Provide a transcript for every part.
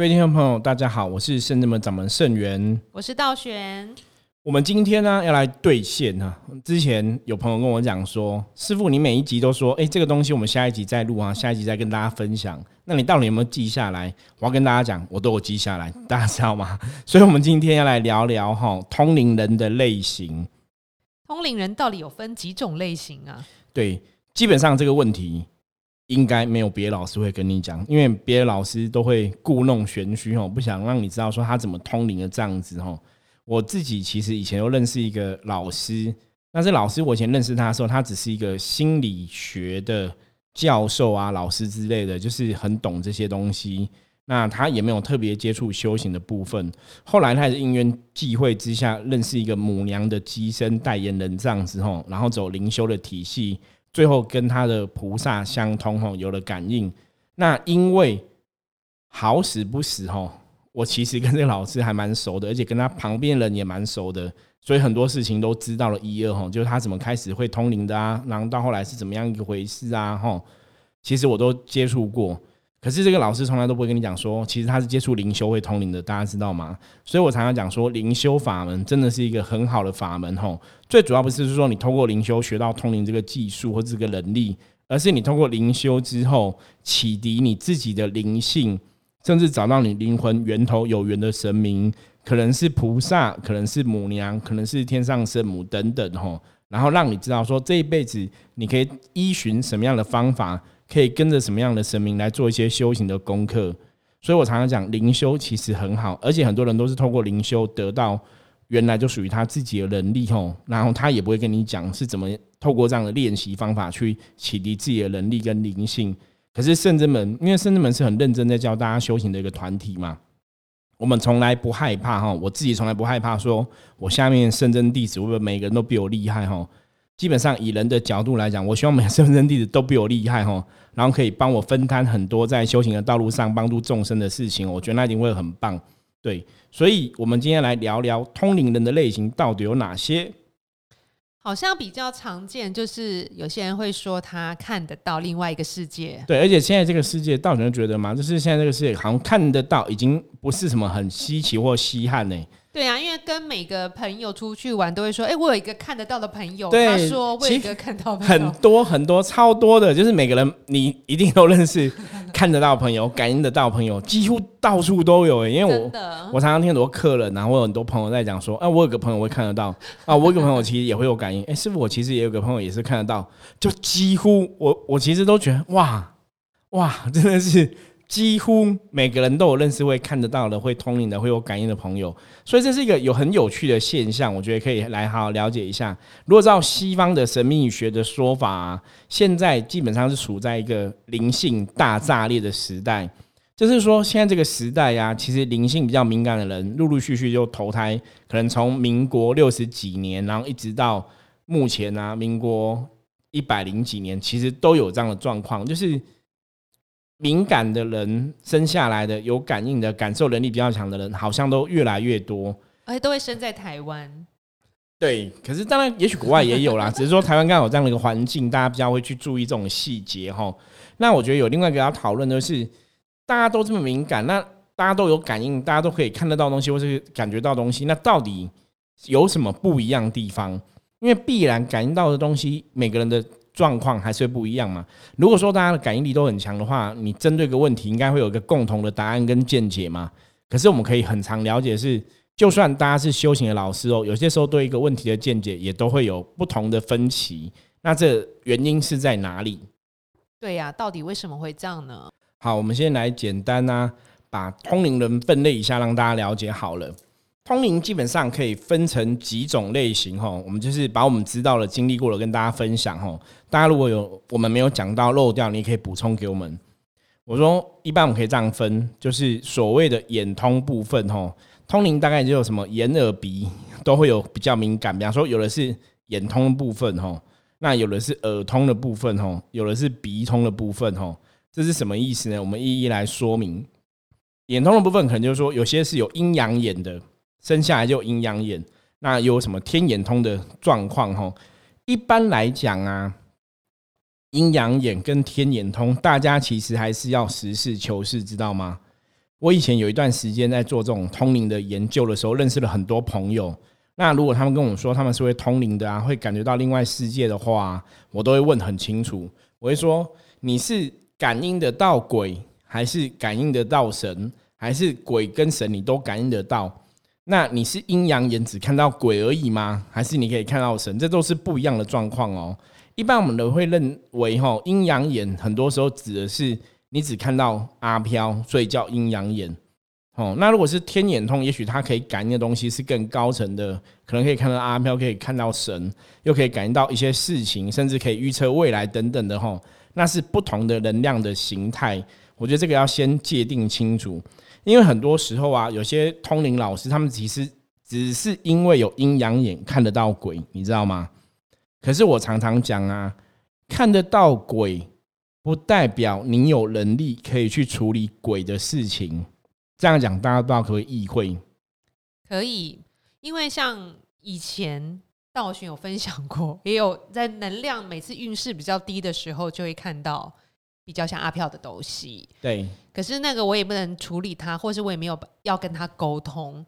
各位听众朋友，大家好，我是圣智门掌门圣元，我是道玄。我们今天呢要来兑现啊！之前有朋友跟我讲说，师傅你每一集都说，哎，这个东西我们下一集再录啊，下一集再跟大家分享。那你到底有没有记下来？我要跟大家讲，我都有记下来，大家知道吗？所以，我们今天要来聊聊哈，通灵人的类型。通灵人到底有分几种类型啊？对，基本上这个问题。应该没有别的老师会跟你讲，因为别的老师都会故弄玄虚哦，不想让你知道说他怎么通灵的这样子哦。我自己其实以前又认识一个老师，那这老师我以前认识他的时候，他只是一个心理学的教授啊、老师之类的，就是很懂这些东西。那他也没有特别接触修行的部分。后来他也是因缘际会之下认识一个母娘的机身代言人这样子吼，然后走灵修的体系。最后跟他的菩萨相通吼，有了感应。那因为好死不死吼，我其实跟这个老师还蛮熟的，而且跟他旁边人也蛮熟的，所以很多事情都知道了一二吼，就是他怎么开始会通灵的啊，然后到后来是怎么样一回事啊吼，其实我都接触过。可是这个老师从来都不会跟你讲说，其实他是接触灵修会通灵的，大家知道吗？所以我常常讲说，灵修法门真的是一个很好的法门吼。最主要不是说你通过灵修学到通灵这个技术或这个能力，而是你通过灵修之后启迪你自己的灵性，甚至找到你灵魂源头有缘的神明，可能是菩萨，可能是母娘，可能是天上圣母等等吼，然后让你知道说这一辈子你可以依循什么样的方法。可以跟着什么样的神明来做一些修行的功课，所以我常常讲灵修其实很好，而且很多人都是透过灵修得到原来就属于他自己的能力吼，然后他也不会跟你讲是怎么透过这样的练习方法去启迪自己的能力跟灵性。可是圣真门，因为圣真门是很认真在教大家修行的一个团体嘛，我们从来不害怕哈，我自己从来不害怕说我下面圣真弟子会不会每个人都比我厉害哈。基本上以人的角度来讲，我希望每个身份弟子都比我厉害哈，然后可以帮我分摊很多在修行的道路上帮助众生的事情，我觉得那一定会很棒。对，所以我们今天来聊聊通灵人的类型到底有哪些。好像比较常见，就是有些人会说他看得到另外一个世界。对，而且现在这个世界，道人觉得嘛，就是现在这个世界好像看得到，已经不是什么很稀奇或稀罕呢。对啊，因为跟每个朋友出去玩都会说，哎，我有一个看得到的朋友。他说，我有一个看到很多很多超多的，就是每个人你一定都认识 看得到朋友、感应得到朋友，几乎到处都有。因为我我常常听很多客人，然后有很多朋友在讲说，啊，我有个朋友会看得到啊，我有个朋友其实也会有感应。哎，师傅，我其实也有个朋友也是看得到，就几乎我我其实都觉得哇哇，真的是。几乎每个人都有认识会看得到的、会通灵的、会有感应的朋友，所以这是一个有很有趣的现象。我觉得可以来好好了解一下。如果照西方的神秘学的说法，现在基本上是处在一个灵性大炸裂的时代，就是说现在这个时代呀，其实灵性比较敏感的人陆陆续续就投胎，可能从民国六十几年，然后一直到目前啊，民国一百零几年，其实都有这样的状况，就是。敏感的人生下来的有感应的感受能力比较强的人，好像都越来越多，而且都会生在台湾。对，可是当然，也许国外也有啦，只是说台湾刚好有这样的一个环境，大家比较会去注意这种细节哈。那我觉得有另外一个要讨论的是，大家都这么敏感，那大家都有感应，大家都可以看得到东西，或是感觉到东西，那到底有什么不一样的地方？因为必然感应到的东西，每个人的。状况还是会不一样嘛？如果说大家的感应力都很强的话，你针对个问题应该会有一个共同的答案跟见解嘛。可是我们可以很常了解是，就算大家是修行的老师哦，有些时候对一个问题的见解也都会有不同的分歧。那这原因是在哪里？对呀，到底为什么会这样呢？好，我们先来简单啊，把通灵人分类一下，让大家了解好了。通灵基本上可以分成几种类型哈，我们就是把我们知道了、经历过了跟大家分享哈。大家如果有我们没有讲到漏掉，你可以补充给我们。我说一般我们可以这样分，就是所谓的眼通部分哈，通灵大概就有什么眼、耳、鼻都会有比较敏感。比方说有的是眼通的部分哈，那有的是耳通的部分哈，有的是鼻通的部分哈。这是什么意思呢？我们一一来说明。眼通的部分可能就是说有些是有阴阳眼的。生下来就阴阳眼，那有什么天眼通的状况？哈，一般来讲啊，阴阳眼跟天眼通，大家其实还是要实事求是，知道吗？我以前有一段时间在做这种通灵的研究的时候，认识了很多朋友。那如果他们跟我说他们是会通灵的啊，会感觉到另外世界的话，我都会问很清楚。我会说你是感应得到鬼，还是感应得到神，还是鬼跟神你都感应得到？那你是阴阳眼只看到鬼而已吗？还是你可以看到神？这都是不一样的状况哦。一般我们都会认为，吼，阴阳眼很多时候指的是。你只看到阿飘，所以叫阴阳眼。哦，那如果是天眼通，也许它可以感应的东西是更高层的，可能可以看到阿飘，可以看到神，又可以感应到一些事情，甚至可以预测未来等等的。吼，那是不同的能量的形态。我觉得这个要先界定清楚，因为很多时候啊，有些通灵老师他们其实只是因为有阴阳眼看得到鬼，你知道吗？可是我常常讲啊，看得到鬼。不代表你有能力可以去处理鬼的事情。这样讲，大家不知道可不可以意会？可以，因为像以前道玄有分享过，也有在能量每次运势比较低的时候，就会看到比较像阿飘的东西。对，可是那个我也不能处理他，或是我也没有要跟他沟通。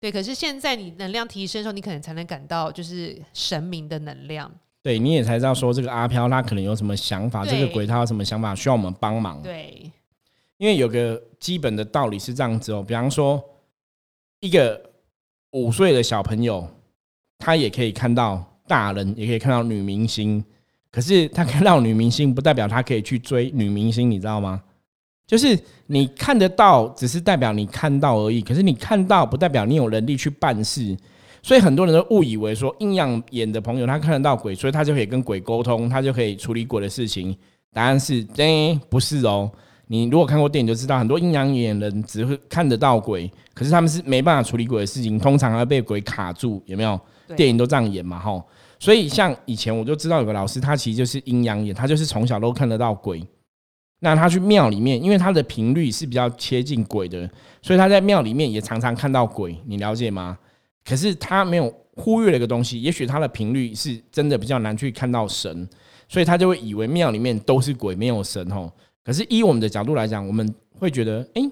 对，可是现在你能量提升的时候，你可能才能感到就是神明的能量。对，你也才知道说这个阿飘他可能有什么想法，这个鬼他有什么想法，需要我们帮忙。对，因为有个基本的道理是这样子哦，比方说一个五岁的小朋友，他也可以看到大人，也可以看到女明星，可是他看到女明星不代表他可以去追女明星，你知道吗？就是你看得到，只是代表你看到而已，可是你看到不代表你有能力去办事。所以很多人都误以为说阴阳眼的朋友他看得到鬼，所以他就可以跟鬼沟通，他就可以处理鬼的事情。答案是，哎，不是哦。你如果看过电影就知道，很多阴阳眼人只会看得到鬼，可是他们是没办法处理鬼的事情，通常会被鬼卡住。有没有？电影都这样演嘛，吼。所以像以前我就知道有个老师，他其实就是阴阳眼，他就是从小都看得到鬼。那他去庙里面，因为他的频率是比较接近鬼的，所以他在庙里面也常常看到鬼。你了解吗？可是他没有忽略了一个东西，也许他的频率是真的比较难去看到神，所以他就会以为庙里面都是鬼，没有神哦。可是依我们的角度来讲，我们会觉得，哎，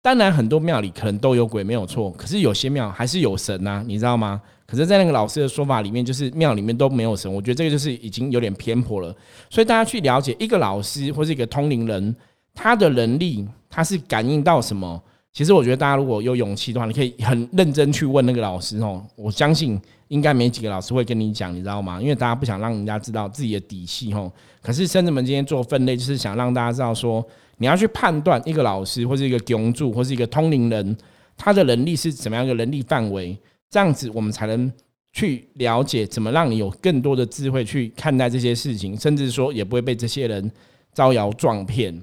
当然很多庙里可能都有鬼，没有错。可是有些庙还是有神呐，你知道吗？可是，在那个老师的说法里面，就是庙里面都没有神。我觉得这个就是已经有点偏颇了。所以大家去了解一个老师或是一个通灵人，他的能力，他是感应到什么？其实我觉得大家如果有勇气的话，你可以很认真去问那个老师哦。我相信应该没几个老师会跟你讲，你知道吗？因为大家不想让人家知道自己的底细哦。可是生子们今天做分类，就是想让大家知道说，你要去判断一个老师或是一个公助或是一个通灵人，他的能力是怎么样一个能力范围，这样子我们才能去了解怎么让你有更多的智慧去看待这些事情，甚至说也不会被这些人招摇撞骗。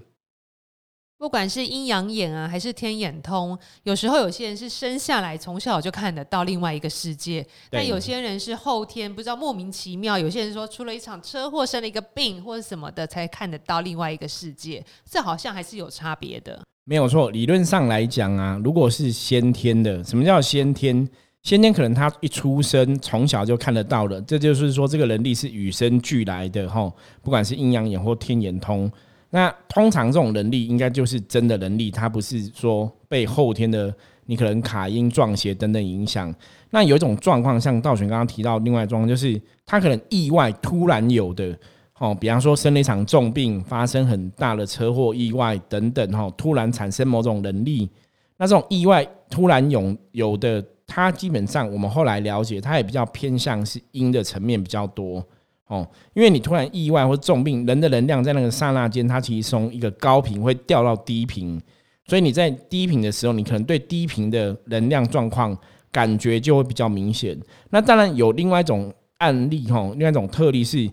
不管是阴阳眼啊，还是天眼通，有时候有些人是生下来从小就看得到另外一个世界，但有些人是后天不知道莫名其妙，有些人说出了一场车祸，生了一个病或者什么的才看得到另外一个世界，这好像还是有差别的。没有错，理论上来讲啊，如果是先天的，什么叫先天？先天可能他一出生从小就看得到了，这就是说这个能力是与生俱来的哈，不管是阴阳眼或天眼通。那通常这种能力应该就是真的能力，它不是说被后天的你可能卡音撞邪等等影响。那有一种状况，像道玄刚刚提到另外状况，就是他可能意外突然有的，哦，比方说生了一场重病，发生很大的车祸意外等等，哈，突然产生某种能力。那这种意外突然有有的，它基本上我们后来了解，它也比较偏向是阴的层面比较多。哦，因为你突然意外或重病，人的能量在那个刹那间，它其实从一个高频会掉到低频，所以你在低频的时候，你可能对低频的能量状况感觉就会比较明显。那当然有另外一种案例，哈，另外一种特例是，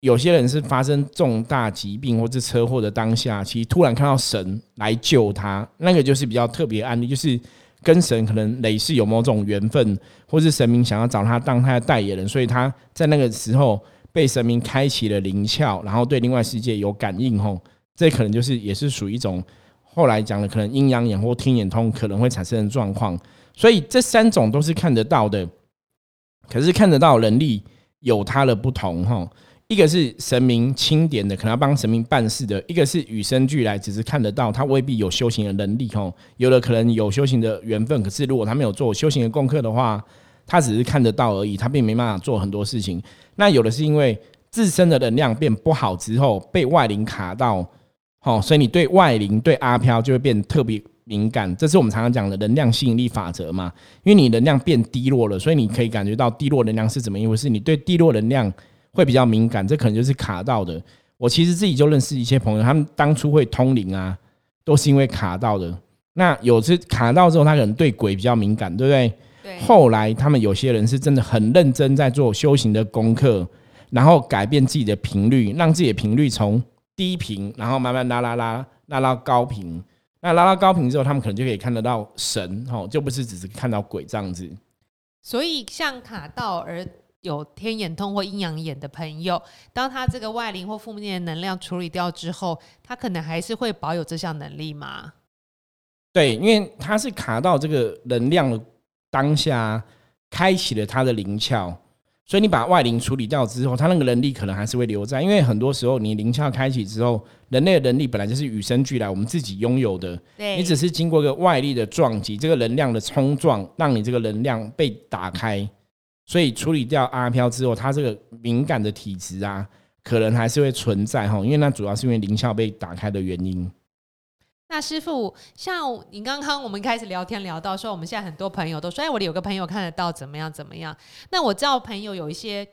有些人是发生重大疾病或者车祸的当下，其实突然看到神来救他，那个就是比较特别案例，就是跟神可能累世有某种缘分，或是神明想要找他当他的代言人，所以他在那个时候。被神明开启了灵窍，然后对另外世界有感应吼，这可能就是也是属于一种后来讲的可能阴阳眼或天眼通可能会产生的状况。所以这三种都是看得到的，可是看得到能力有它的不同哈。一个是神明钦点的，可能要帮神明办事的；一个是与生俱来，只是看得到，他未必有修行的能力。吼，有的可能有修行的缘分，可是如果他没有做修行的功课的话，他只是看得到而已，他并没办法做很多事情。那有的是因为自身的能量变不好之后，被外灵卡到，好，所以你对外灵、对阿飘就会变特别敏感。这是我们常常讲的能量吸引力法则嘛？因为你能量变低落了，所以你可以感觉到低落能量是怎么一回事。你对低落能量。会比较敏感，这可能就是卡到的。我其实自己就认识一些朋友，他们当初会通灵啊，都是因为卡到的。那有次卡到之后，他可能对鬼比较敏感，对不对？对。后来他们有些人是真的很认真在做修行的功课，然后改变自己的频率，让自己的频率从低频，然后慢慢拉拉拉拉到高频。那拉到高频之后，他们可能就可以看得到神，哦，就不是只是看到鬼这样子。所以像卡到而。有天眼通或阴阳眼的朋友，当他这个外灵或负面的能量处理掉之后，他可能还是会保有这项能力吗？对，因为他是卡到这个能量的当下，开启了他的灵窍，所以你把外灵处理掉之后，他那个能力可能还是会留在。因为很多时候你灵窍开启之后，人类的能力本来就是与生俱来，我们自己拥有的。对，你只是经过一个外力的撞击，这个能量的冲撞，让你这个能量被打开。所以处理掉阿飘之后，他这个敏感的体质啊，可能还是会存在哈，因为那主要是因为灵窍被打开的原因。那师傅，像你刚刚我们开始聊天聊到说，我们现在很多朋友都说，哎，我有个朋友看得到怎么样怎么样。那我知道朋友有一些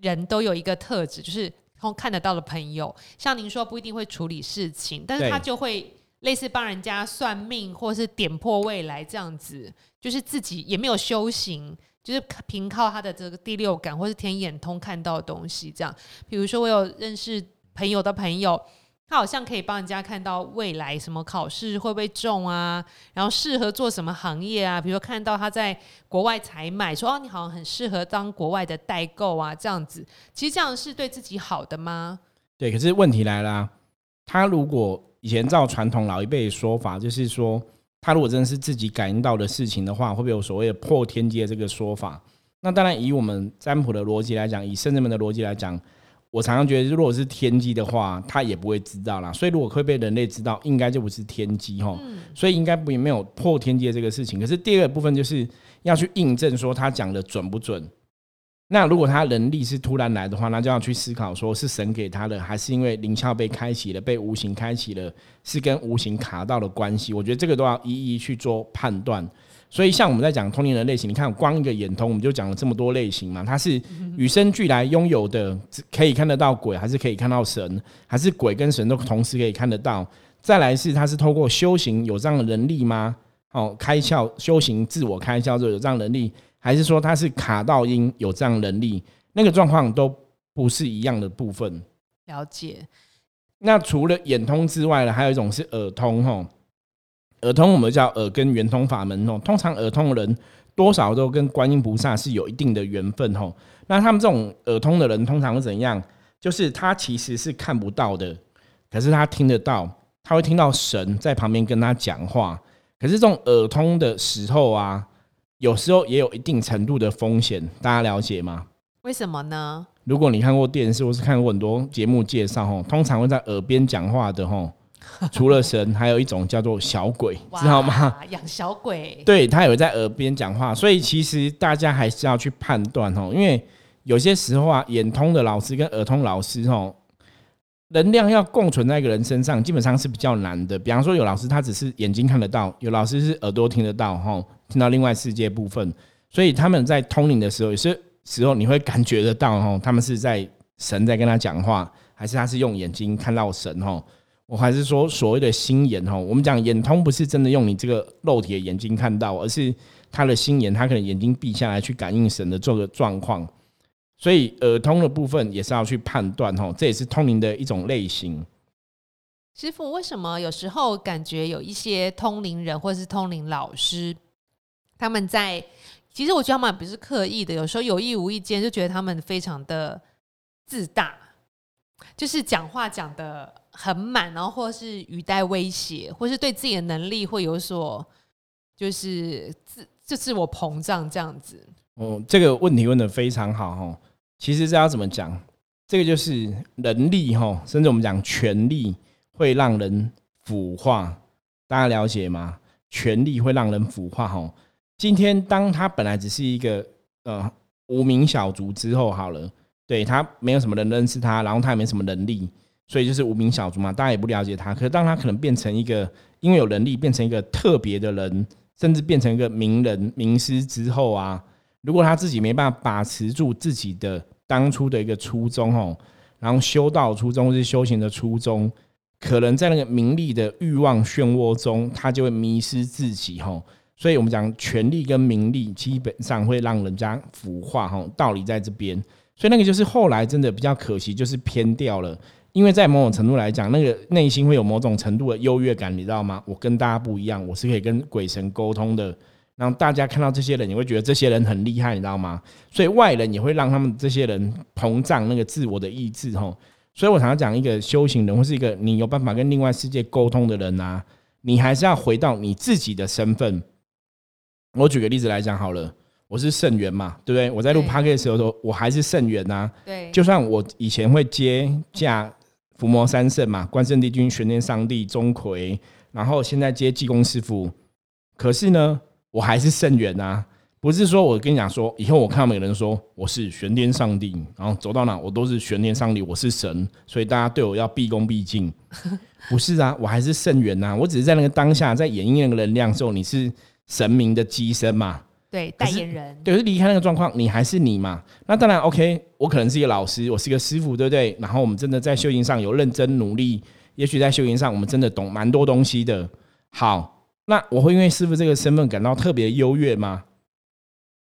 人都有一个特质，就是看得到的朋友，像您说不一定会处理事情，但是他就会类似帮人家算命或是点破未来这样子，就是自己也没有修行。就是凭靠他的这个第六感，或是天眼通看到的东西，这样。比如说，我有认识朋友的朋友，他好像可以帮人家看到未来什么考试会不会中啊，然后适合做什么行业啊。比如说，看到他在国外采买，说哦，你好像很适合当国外的代购啊，这样子。其实这样是对自己好的吗？对，可是问题来了，他如果以前照传统老一辈的说法，就是说。他如果真的是自己感应到的事情的话，会不会有所谓的破天机的这个说法？那当然，以我们占卜的逻辑来讲，以圣人们的逻辑来讲，我常常觉得，如果是天机的话，他也不会知道啦。所以，如果会被人类知道，应该就不是天机哈。所以，应该不没有破天机的这个事情。可是，第二个部分就是要去印证说他讲的准不准。那如果他能力是突然来的话，那就要去思考，说是神给他的，还是因为灵窍被开启了，被无形开启了，是跟无形卡到的关系？我觉得这个都要一一去做判断。所以，像我们在讲通灵的类型，你看光一个眼通，我们就讲了这么多类型嘛。它是与生俱来拥有的，可以看得到鬼，还是可以看到神，还是鬼跟神都同时可以看得到？再来是，它是透过修行有这样的能力吗？哦，开窍修行自我开窍就有这样能力。还是说他是卡到音有这样能力，那个状况都不是一样的部分。了解。那除了眼通之外呢，还有一种是耳通吼。耳通我们叫耳根圆通法门哦。通常耳通的人多少都跟观音菩萨是有一定的缘分吼。那他们这种耳通的人通常会怎样？就是他其实是看不到的，可是他听得到，他会听到神在旁边跟他讲话。可是这种耳通的时候啊。有时候也有一定程度的风险，大家了解吗？为什么呢？如果你看过电视或是看过很多节目介绍，吼，通常会在耳边讲话的，吼，除了神，还有一种叫做小鬼，知道吗？养小鬼，对他有在耳边讲话，所以其实大家还是要去判断，吼，因为有些时候啊，眼通的老师跟耳通老师，吼。能量要共存在一个人身上，基本上是比较难的。比方说，有老师他只是眼睛看得到，有老师是耳朵听得到，哈，听到另外世界部分。所以他们在通灵的时候，有些时候你会感觉得到，哈，他们是在神在跟他讲话，还是他是用眼睛看到神，哈？我还是说所谓的心眼，哈，我们讲眼通不是真的用你这个肉体的眼睛看到，而是他的心眼，他可能眼睛闭下来去感应神的这个状况。所以耳通的部分也是要去判断哈，这也是通灵的一种类型。师傅，为什么有时候感觉有一些通灵人或者是通灵老师，他们在其实我觉得他们不是刻意的，有时候有意无意间就觉得他们非常的自大，就是讲话讲的很满，然后或是语带威胁，或是对自己的能力会有所就是自就自我膨胀这样子。哦，这个问题问的非常好哈。其实这要怎么讲？这个就是能力哈，甚至我们讲权力会让人腐化，大家了解吗？权力会让人腐化哈。今天当他本来只是一个呃无名小卒之后，好了，对他没有什么人认识他，然后他也没什么能力，所以就是无名小卒嘛，大家也不了解他。可是当他可能变成一个因为有能力变成一个特别的人，甚至变成一个名人名师之后啊，如果他自己没办法把持住自己的。当初的一个初衷哦，然后修道初衷是修行的初衷，可能在那个名利的欲望漩涡中，他就会迷失自己哈。所以我们讲权力跟名利基本上会让人家腐化哈，道理在这边。所以那个就是后来真的比较可惜，就是偏掉了。因为在某种程度来讲，那个内心会有某种程度的优越感，你知道吗？我跟大家不一样，我是可以跟鬼神沟通的。让大家看到这些人，你会觉得这些人很厉害，你知道吗？所以外人也会让他们这些人膨胀那个自我的意志，吼。所以我常常讲，一个修行人或是一个你有办法跟另外世界沟通的人啊，你还是要回到你自己的身份。我举个例子来讲好了，我是圣元嘛，对不对？我在录 p a r k 的时候说，我还是圣元呐。对。就算我以前会接驾伏魔三圣嘛，关圣帝君、玄天上帝、钟馗，然后现在接济公师傅，可是呢？我还是圣元啊，不是说我跟你讲说，以后我看到每个人说我是玄天上帝，然后走到哪我都是玄天上帝，我是神，所以大家对我要毕恭毕敬。不是啊，我还是圣元呐，我只是在那个当下在演绎那个能量的时候，你是神明的机身嘛？对，代言人。对，是离开那个状况，你还是你嘛？那当然 OK，我可能是一个老师，我是一个师傅，对不对？然后我们真的在修行上有认真努力，也许在修行上我们真的懂蛮多东西的。好。那我会因为师傅这个身份感到特别优越吗？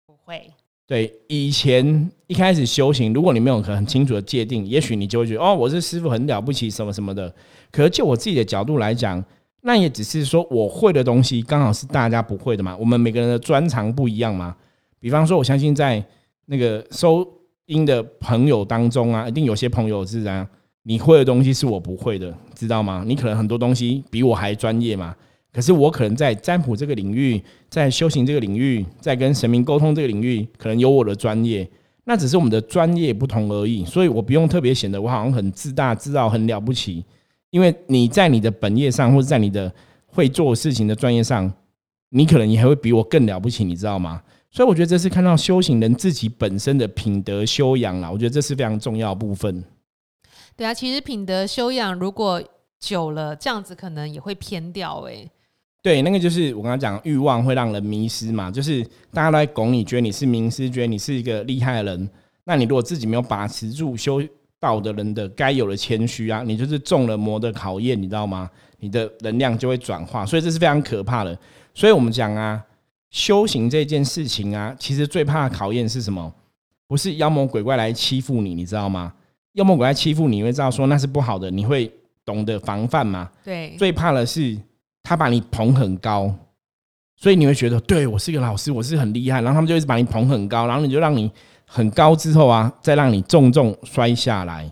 不会。对，以前一开始修行，如果你没有很清楚的界定，也许你就会觉得哦，我是师傅很了不起，什么什么的。可是就我自己的角度来讲，那也只是说我会的东西刚好是大家不会的嘛。我们每个人的专长不一样嘛。比方说，我相信在那个收音的朋友当中啊，一定有些朋友是这样，你会的东西是我不会的，知道吗？你可能很多东西比我还专业嘛。可是我可能在占卜这个领域，在修行这个领域，在跟神明沟通这个领域，可能有我的专业，那只是我们的专业不同而已。所以我不用特别显得我好像很自大、自傲、很了不起，因为你在你的本业上，或者在你的会做事情的专业上，你可能你还会比我更了不起，你知道吗？所以我觉得这是看到修行人自己本身的品德修养啦，我觉得这是非常重要部分。对啊，其实品德修养如果久了，这样子可能也会偏掉哎。对，那个就是我刚刚讲，欲望会让人迷失嘛。就是大家都在拱你，觉得你是名师，觉得你是一个厉害的人。那你如果自己没有把持住修道的人的该有的谦虚啊，你就是中了魔的考验，你知道吗？你的能量就会转化，所以这是非常可怕的。所以我们讲啊，修行这件事情啊，其实最怕的考验是什么？不是妖魔鬼怪来欺负你，你知道吗？妖魔鬼怪欺负你，你会知道说那是不好的，你会懂得防范吗？对，最怕的是。他把你捧很高，所以你会觉得，对我是一个老师，我是很厉害。然后他们就一直把你捧很高，然后你就让你很高之后啊，再让你重重摔下来。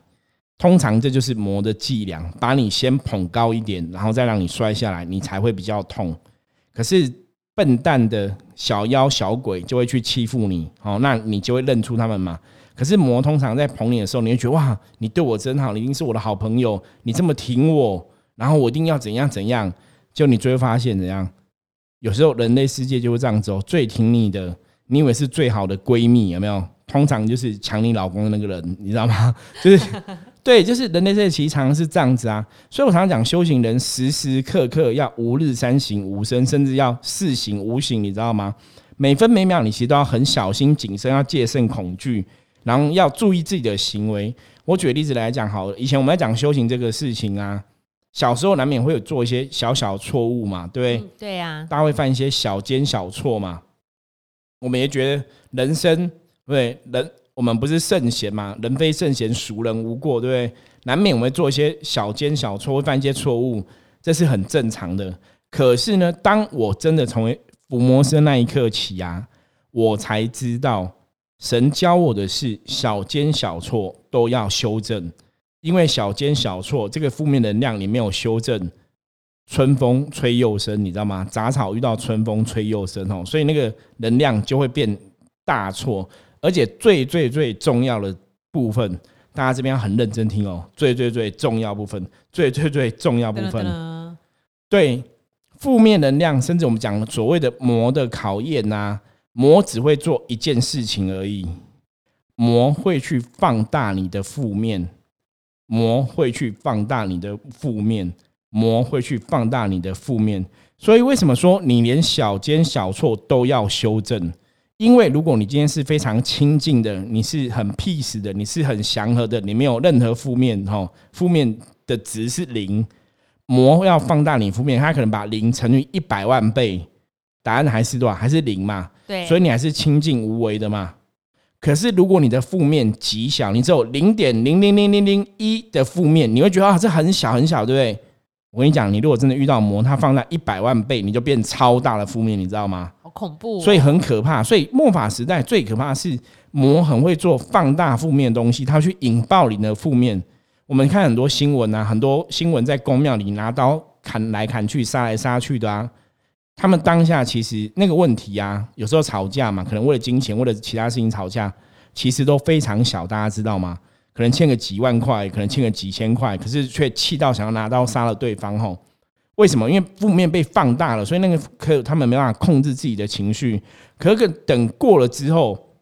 通常这就是魔的伎俩，把你先捧高一点，然后再让你摔下来，你才会比较痛。可是笨蛋的小妖小鬼就会去欺负你，哦，那你就会认出他们嘛。可是魔通常在捧你的时候，你会觉得哇，你对我真好，你一定是我的好朋友，你这么挺我，然后我一定要怎样怎样。就你就会发现怎样，有时候人类世界就会这样子哦，最挺你的，你以为是最好的闺蜜，有没有？通常就是抢你老公的那个人，你知道吗？就是对，就是人类世界其实常常是这样子啊。所以我常常讲，修行人时时刻刻要吾日三省吾身，甚至要四省吾省，你知道吗？每分每秒你其实都要很小心谨慎，要戒慎恐惧，然后要注意自己的行为。我举个例子来讲，好，了，以前我们在讲修行这个事情啊。小时候难免会有做一些小小错误嘛，对不对？对呀，大家会犯一些小奸小错嘛。我们也觉得人生对人，我们不是圣贤嘛？人非圣贤，孰人无过？对不对？难免我们会做一些小奸小错，会犯一些错误，这是很正常的。可是呢，当我真的成为伏魔师那一刻起啊，我才知道神教我的是小奸小错都要修正。因为小奸小错这个负面能量你没有修正，春风吹又生，你知道吗？杂草遇到春风吹又生哦，所以那个能量就会变大错。而且最最最重要的部分，大家这边要很认真听哦，最最最重要部分，最最最重要部分，对负面能量，甚至我们讲所谓的魔的考验呐，魔只会做一件事情而已，魔会去放大你的负面，魔会去放大你的负面，魔会去放大你的负面，所以为什么说你连小奸小错都要修正？因为如果你今天是非常清净的，你是很 peace 的，你是很祥和的，你没有任何负面哈，负面的值是零，魔要放大你负面，它可能把零乘以一百万倍，答案还是多少？还是零嘛？对，所以你还是清净无为的嘛。可是如果你的负面极小，你只有零点零零零零零一的负面，你会觉得啊，这很小很小，对不对？我跟你讲，你如果真的遇到魔，它放大一百万倍，你就变超大的负面，你知道吗？好恐怖，所以很可怕。所以末法时代最可怕是魔很会做放大负面的东西，它去引爆你的负面。我们看很多新闻啊，很多新闻在公庙里拿刀砍来砍去、杀来杀去的啊。他们当下其实那个问题啊，有时候吵架嘛，可能为了金钱、为了其他事情吵架，其实都非常小，大家知道吗？可能欠个几万块，可能欠个几千块，可是却气到想要拿刀杀了对方吼？为什么？因为负面被放大了，所以那个可他们没办法控制自己的情绪。可是等过了之后，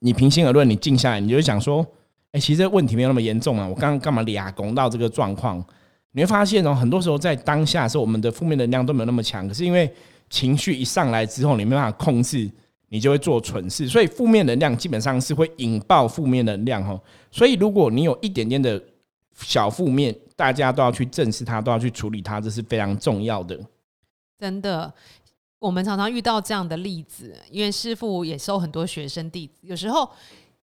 你平心而论，你静下来，你就想说：，哎，其实问题没有那么严重啊！我刚刚干嘛俩拱到这个状况？你会发现哦，很多时候在当下时候，我们的负面能量都没有那么强，可是因为情绪一上来之后，你没办法控制。你就会做蠢事，所以负面能量基本上是会引爆负面能量哦。所以如果你有一点点的小负面，大家都要去正视它，都要去处理它，这是非常重要的。真的，我们常常遇到这样的例子，因为师傅也收很多学生弟子，有时候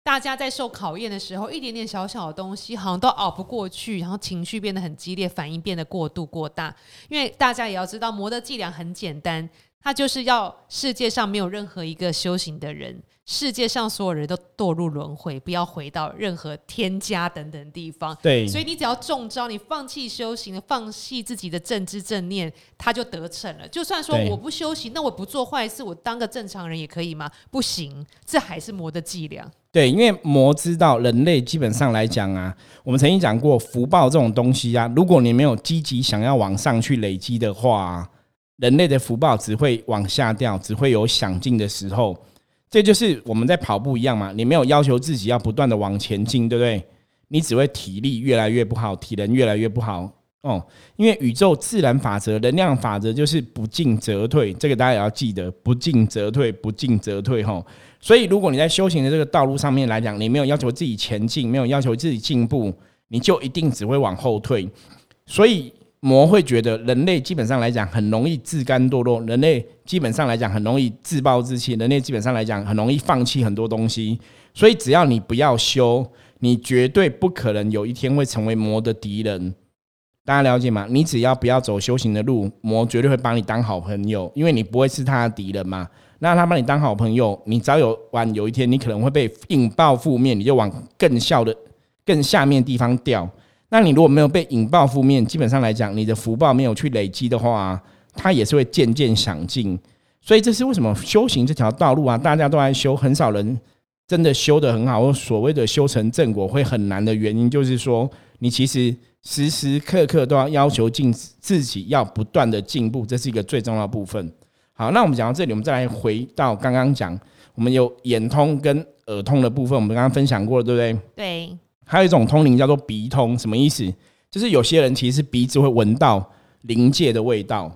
大家在受考验的时候，一点点小小的东西好像都熬不过去，然后情绪变得很激烈，反应变得过度过大。因为大家也要知道，魔的伎俩很简单。他就是要世界上没有任何一个修行的人，世界上所有人都堕入轮回，不要回到任何天家等等地方。对，所以你只要中招，你放弃修行，放弃自己的正知正念，他就得逞了。就算说我不修行，那我不做坏事，我当个正常人也可以吗？不行，这还是魔的伎俩。对，因为魔知道人类基本上来讲啊，我们曾经讲过福报这种东西啊，如果你没有积极想要往上去累积的话。人类的福报只会往下掉，只会有享尽的时候。这就是我们在跑步一样嘛，你没有要求自己要不断的往前进，对不对？你只会体力越来越不好，体能越来越不好哦。因为宇宙自然法则、能量法则就是不进则退，这个大家也要记得，不进则退，不进则退哈。所以，如果你在修行的这个道路上面来讲，你没有要求自己前进，没有要求自己进步，你就一定只会往后退。所以。魔会觉得人类基本上来讲很容易自甘堕落，人类基本上来讲很容易自暴自弃，人类基本上来讲很容易放弃很多东西。所以只要你不要修，你绝对不可能有一天会成为魔的敌人。大家了解吗？你只要不要走修行的路，魔绝对会把你当好朋友，因为你不会是他的敌人嘛。那他把你当好朋友，你早有晚有一天你可能会被引爆负面，你就往更笑的更下面地方掉。那你如果没有被引爆负面，基本上来讲，你的福报没有去累积的话，它也是会渐渐享尽。所以这是为什么修行这条道路啊，大家都在修，很少人真的修得很好，或所谓的修成正果会很难的原因，就是说你其实时时刻刻都要要求进自己要不断的进步，这是一个最重要的部分。好，那我们讲到这里，我们再来回到刚刚讲，我们有眼通跟耳通的部分，我们刚刚分享过了，对不对？对。还有一种通灵叫做鼻通，什么意思？就是有些人其实鼻子会闻到灵界的味道。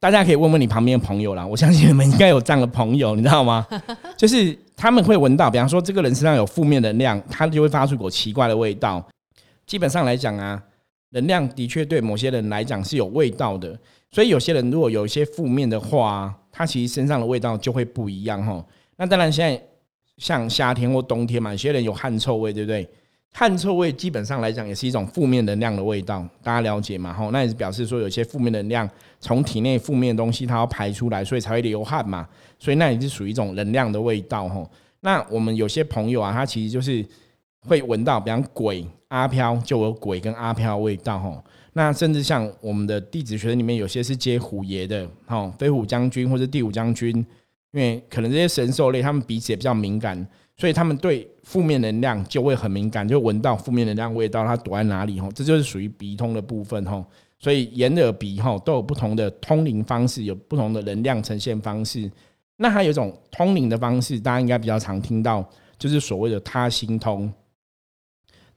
大家可以问问你旁边的朋友啦，我相信你们应该有这样的朋友，你知道吗？就是他们会闻到，比方说这个人身上有负面能量，他就会发出一股奇怪的味道。基本上来讲啊，能量的确对某些人来讲是有味道的，所以有些人如果有一些负面的话，他其实身上的味道就会不一样哈。那当然，现在像夏天或冬天嘛，有些人有汗臭味，对不对？汗臭味基本上来讲也是一种负面能量的味道，大家了解吗？吼，那也是表示说有些负面能量从体内负面的东西它要排出来，所以才会流汗嘛。所以那也是属于一种能量的味道，吼。那我们有些朋友啊，他其实就是会闻到，比方鬼阿飘就有鬼跟阿飘味道，吼。那甚至像我们的弟子学生里面有些是接虎爷的，吼，飞虎将军或者第五将军，因为可能这些神兽类他们彼此也比较敏感。所以他们对负面能量就会很敏感，就闻到负面能量味道，它躲在哪里？吼，这就是属于鼻通的部分，吼。所以眼、耳、鼻，吼都有不同的通灵方式，有不同的能量呈现方式。那还有一种通灵的方式，大家应该比较常听到，就是所谓的他心通。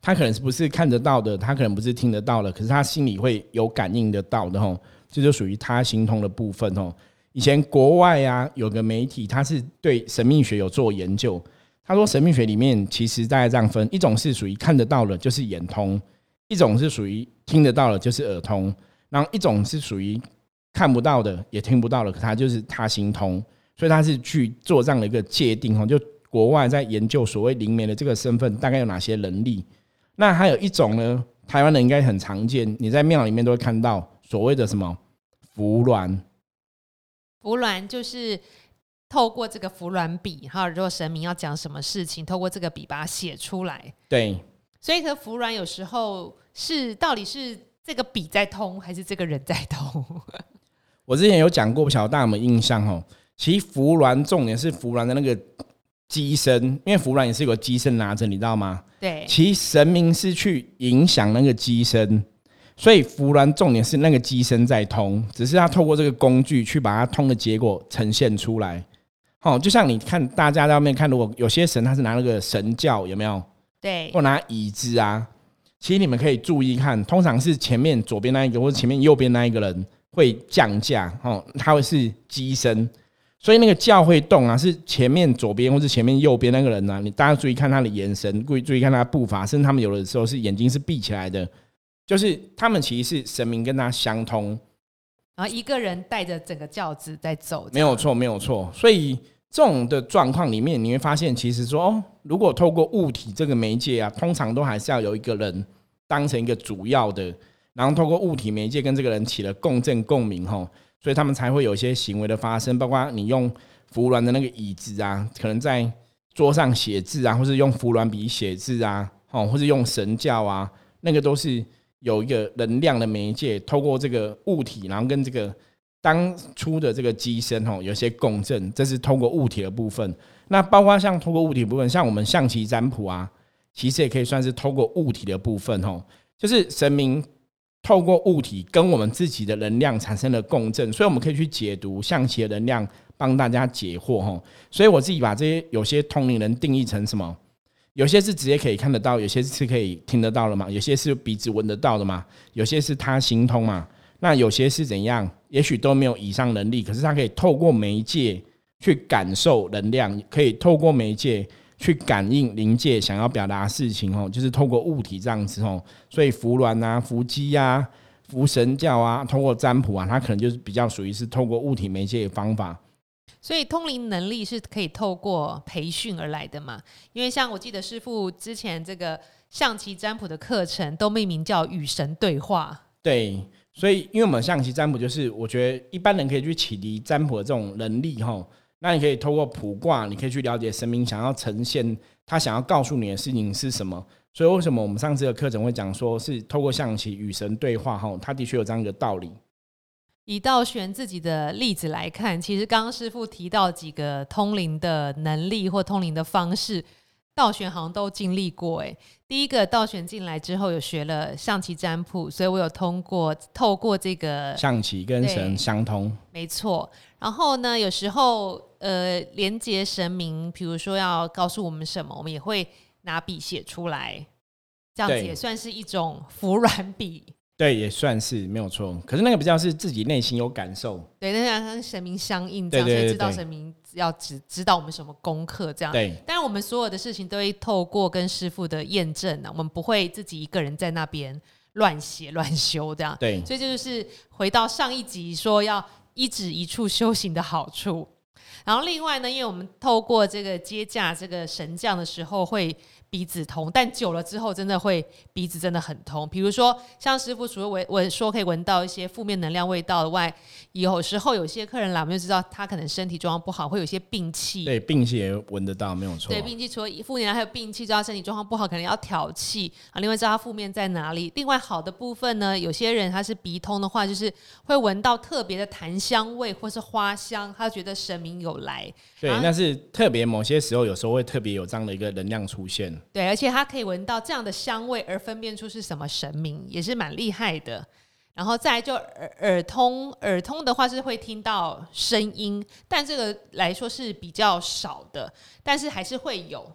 他可能是不是看得到的，他可能不是听得到的，可是他心里会有感应得到的，吼，这就属于他心通的部分，吼。以前国外啊，有个媒体，他是对神秘学有做研究。他说，神秘学里面其实大概这样分：一种是属于看得到的，就是眼通；一种是属于听得到的，就是耳通；然后一种是属于看不到的，也听不到的，可他就是他心通。所以他是去做这样的一个界定，哈，就国外在研究所谓灵媒的这个身份大概有哪些能力。那还有一种呢，台湾人应该很常见，你在庙里面都会看到所谓的什么符鸾。符鸾就是透过这个符鸾笔，哈，如果神明要讲什么事情，透过这个笔把它写出来。对，所以和符鸾有时候是到底是这个笔在通，还是这个人在通？我之前有讲过，不晓得大家有没有印象？哦，其实符鸾重点是符鸾的那个。机身，因为符鸾也是有个机身拿着，你知道吗？对，其神明是去影响那个机身，所以符鸾重点是那个机身在通，只是他透过这个工具去把它通的结果呈现出来。哦，就像你看大家在外面看，如果有些神他是拿那个神教，有没有？对，或拿椅子啊，其实你们可以注意看，通常是前面左边那一个或者前面右边那一个人会降价，哦，他会是机身。所以那个教会动啊，是前面左边或者前面右边那个人呢？你大家注意看他的眼神，注意注意看他的步伐，甚至他们有的时候是眼睛是闭起来的，就是他们其实是神明跟他相通，然后一个人带着整个轿子在走，没有错，没有错。所以这种的状况里面，你会发现，其实说哦，如果透过物体这个媒介啊，通常都还是要有一个人当成一个主要的，然后透过物体媒介跟这个人起了共振共鸣，吼。所以他们才会有一些行为的发生，包括你用符鸾的那个椅子啊，可能在桌上写字啊，或是用符鸾笔写字啊，哦，或是用神教啊，那个都是有一个能量的媒介，透过这个物体，然后跟这个当初的这个机身哦，有些共振，这是透过物体的部分。那包括像透过物体部分，像我们象棋占卜啊，其实也可以算是透过物体的部分哦，就是神明。透过物体跟我们自己的能量产生了共振，所以我们可以去解读象棋的能量，帮大家解惑哈。所以我自己把这些有些通灵人定义成什么？有些是直接可以看得到，有些是可以听得到的嘛？有些是鼻子闻得到的嘛？有些是他心通嘛？那有些是怎样？也许都没有以上能力，可是他可以透过媒介去感受能量，可以透过媒介。去感应灵界想要表达事情哦，就是透过物体这样子哦，所以符鸾啊、符机啊、符神教啊，通过占卜啊，它可能就是比较属于是透过物体媒介的方法。所以通灵能力是可以透过培训而来的嘛？因为像我记得师傅之前这个象棋占卜的课程都命名叫与神对话。对，所以因为我们象棋占卜就是我觉得一般人可以去启迪占卜的这种能力哈。那你可以透过卜卦，你可以去了解神明想要呈现他想要告诉你的事情是什么。所以为什么我们上次的课程会讲说是透过象棋与神对话？哈，他的确有这样一个道理。以道玄自己的例子来看，其实刚刚师傅提到几个通灵的能力或通灵的方式。道玄好像都经历过哎，第一个道玄进来之后有学了象棋占卜，所以我有通过透过这个象棋跟神相通，没错。然后呢，有时候呃连接神明，比如说要告诉我们什么，我们也会拿笔写出来，这样子也算是一种服软笔。对，也算是没有错。可是那个比较是自己内心有感受，对，那像跟神明相应，这样所以知道神明要指指导我们什么功课，这样。对。但是我们所有的事情都会透过跟师傅的验证呢，我们不会自己一个人在那边乱写乱修这样。对。所以这就是回到上一集说要一指一处修行的好处。然后另外呢，因为我们透过这个接驾这个神将的时候会。鼻子痛，但久了之后真的会鼻子真的很痛。比如说，像师傅除了闻闻说可以闻到一些负面能量味道外，有时候有些客人来，我们就知道他可能身体状况不好，会有些病气。对，病气也闻得到，没有错。对，病气除了负面还有病气，知道身体状况不好，可能要调气啊。另外知道他负面在哪里。另外好的部分呢，有些人他是鼻通的话，就是会闻到特别的檀香味或是花香，他觉得神明有来。对，那是特别某些时候，有时候会特别有这样的一个能量出现。对，而且他可以闻到这样的香味，而分辨出是什么神明，也是蛮厉害的。然后再就耳耳通，耳通的话是会听到声音，但这个来说是比较少的，但是还是会有。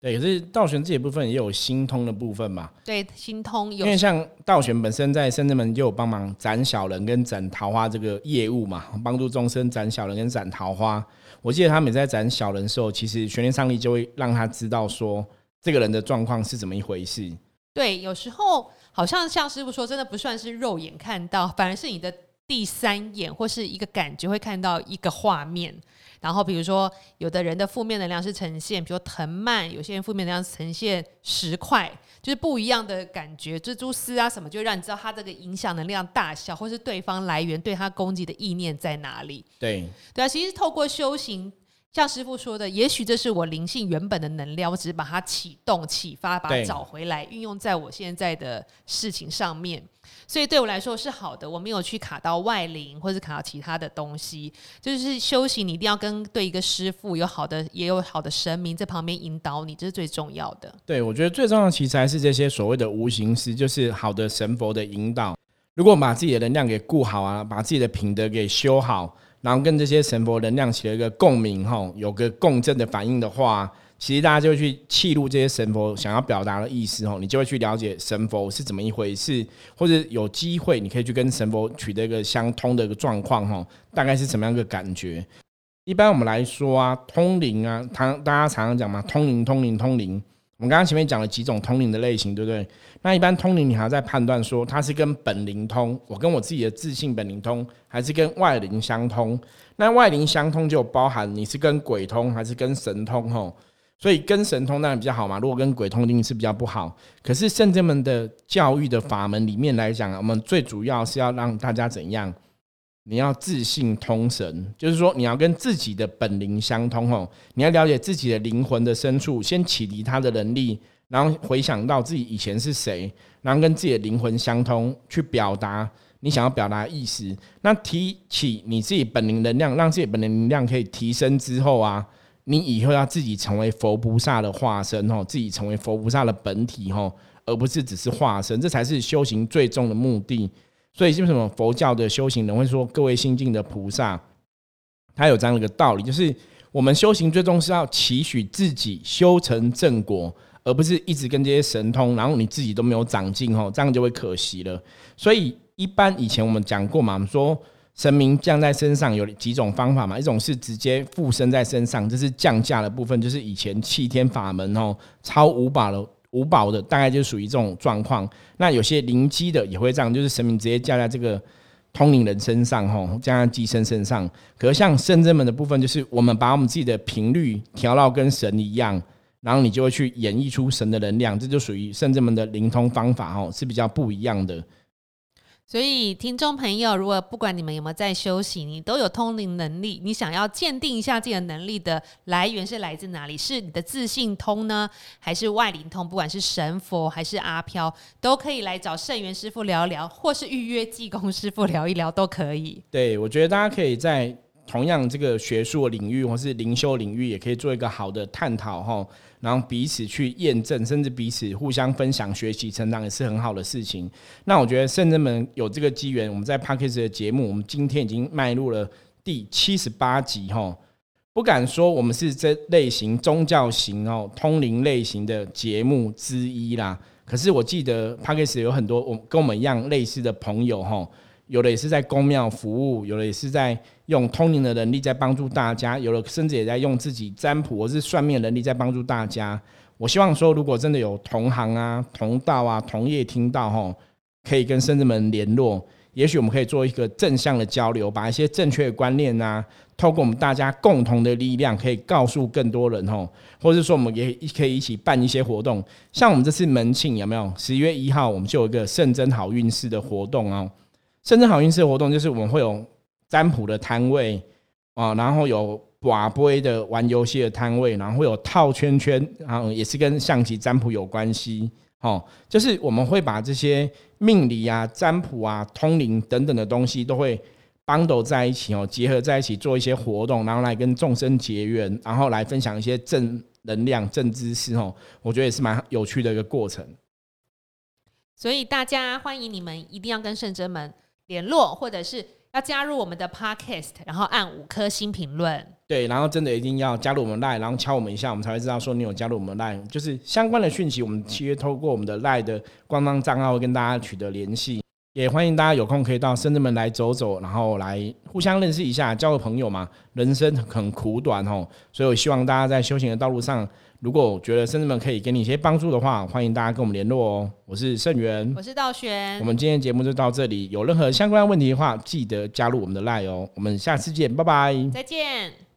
对，可是道玄这一部分也有心通的部分嘛？对，心通有。因为像道玄本身在深圳门就有帮忙斩小人跟斩桃花这个业务嘛，帮助众生斩小人跟斩桃花。我记得他每在斩小人的时候，其实玄天上帝就会让他知道说这个人的状况是怎么一回事。对，有时候好像像师傅说，真的不算是肉眼看到，反而是你的第三眼或是一个感觉会看到一个画面。然后，比如说，有的人的负面能量是呈现，比如说藤蔓；有些人负面能量呈现石块，就是不一样的感觉。蜘蛛丝啊什么，就让你知道他这个影响能量大小，或是对方来源对他攻击的意念在哪里。对，对啊，其实透过修行，像师傅说的，也许这是我灵性原本的能量，我只是把它启动、启发，把它找回来，运用在我现在的事情上面。所以对我来说是好的，我没有去卡到外灵或者卡到其他的东西。就是修行，你一定要跟对一个师傅有好的，也有好的神明在旁边引导你，这是最重要的。对，我觉得最重要的其实还是这些所谓的无形师，就是好的神佛的引导。如果我们把自己的能量给顾好啊，把自己的品德给修好，然后跟这些神佛能量起了一个共鸣，吼，有个共振的反应的话。其实大家就会去记录这些神佛想要表达的意思哦，你就会去了解神佛是怎么一回事，或者有机会你可以去跟神佛取得一个相通的一个状况哈，大概是什么样的感觉？一般我们来说啊，通灵啊，常大家常常讲嘛，通灵、通灵、通灵。我们刚刚前面讲了几种通灵的类型，对不对？那一般通灵你还要在判断说，它是跟本灵通，我跟我自己的自信本灵通，还是跟外灵相通？那外灵相通就包含你是跟鬼通还是跟神通吼？所以跟神通当然比较好嘛，如果跟鬼通一定是比较不好。可是圣者们的教育的法门里面来讲，我们最主要是要让大家怎样？你要自信通神，就是说你要跟自己的本灵相通哦。你要了解自己的灵魂的深处，先启迪他的能力，然后回想到自己以前是谁，然后跟自己的灵魂相通，去表达你想要表达的意思。那提起你自己本灵能量，让自己本灵能量可以提升之后啊。你以后要自己成为佛菩萨的化身哦，自己成为佛菩萨的本体哦，而不是只是化身，这才是修行最终的目的。所以，为什么佛教的修行人会说各位心境的菩萨，他有这样的一个道理，就是我们修行最终是要期许自己修成正果，而不是一直跟这些神通，然后你自己都没有长进哦，这样就会可惜了。所以，一般以前我们讲过嘛，我们说。神明降在身上有几种方法嘛？一种是直接附身在身上，这是降价的部分，就是以前弃天法门哦，超五把的五宝的，大概就属于这种状况。那有些灵机的也会这样，就是神明直接降在这个通灵人身上吼，降在机身身上。可是像圣真门的部分，就是我们把我们自己的频率调到跟神一样，然后你就会去演绎出神的能量，这就属于圣真门的灵通方法吼，是比较不一样的。所以，听众朋友，如果不管你们有没有在修行，你都有通灵能力，你想要鉴定一下自己的能力的来源是来自哪里？是你的自信通呢，还是外灵通？不管是神佛还是阿飘，都可以来找圣元师傅聊一聊，或是预约济公师傅聊一聊，都可以。对，我觉得大家可以在同样这个学术领域或是灵修领域，也可以做一个好的探讨哈。然后彼此去验证，甚至彼此互相分享、学习、成长，也是很好的事情。那我觉得圣人们有这个机缘，我们在 p a c k e s 的节目，我们今天已经迈入了第七十八集哈。不敢说我们是这类型宗教型哦通灵类型的节目之一啦。可是我记得 p a c k e s 有很多我跟我们一样类似的朋友哈。有的也是在公庙服务，有的也是在用通灵的能力在帮助大家，有的甚至也在用自己占卜或是算命能力在帮助大家。我希望说，如果真的有同行啊、同道啊、同业听到吼，可以跟圣子们联络，也许我们可以做一个正向的交流，把一些正确的观念啊，透过我们大家共同的力量，可以告诉更多人吼，或者说我们也可以一起办一些活动，像我们这次门庆有没有？十一月一号我们就有一个圣真好运势的活动哦。深圳好运势活动就是我们会有占卜的摊位啊，然后有寡杯的玩游戏的摊位，然后会有套圈圈，然后也是跟象棋占卜有关系。哦，就是我们会把这些命理啊、占卜啊、通灵等等的东西都会 bundle 在一起哦，结合在一起做一些活动，然后来跟众生结缘，然后来分享一些正能量、正知识哦，我觉得也是蛮有趣的一个过程。所以大家欢迎你们一定要跟圣真们联络，或者是要加入我们的 podcast，然后按五颗星评论。对，然后真的一定要加入我们 line，然后敲我们一下，我们才会知道说你有加入我们 line。就是相关的讯息，我们其实透过我们的 line 的官方账号跟大家取得联系。也欢迎大家有空可以到深圳门来走走，然后来互相认识一下，交个朋友嘛。人生很苦短哦，所以我希望大家在修行的道路上。如果觉得甚至们可以给你一些帮助的话，欢迎大家跟我们联络哦。我是盛元，我是道玄，我们今天节目就到这里。有任何相关问题的话，记得加入我们的 line 哦。我们下次见，拜拜，再见。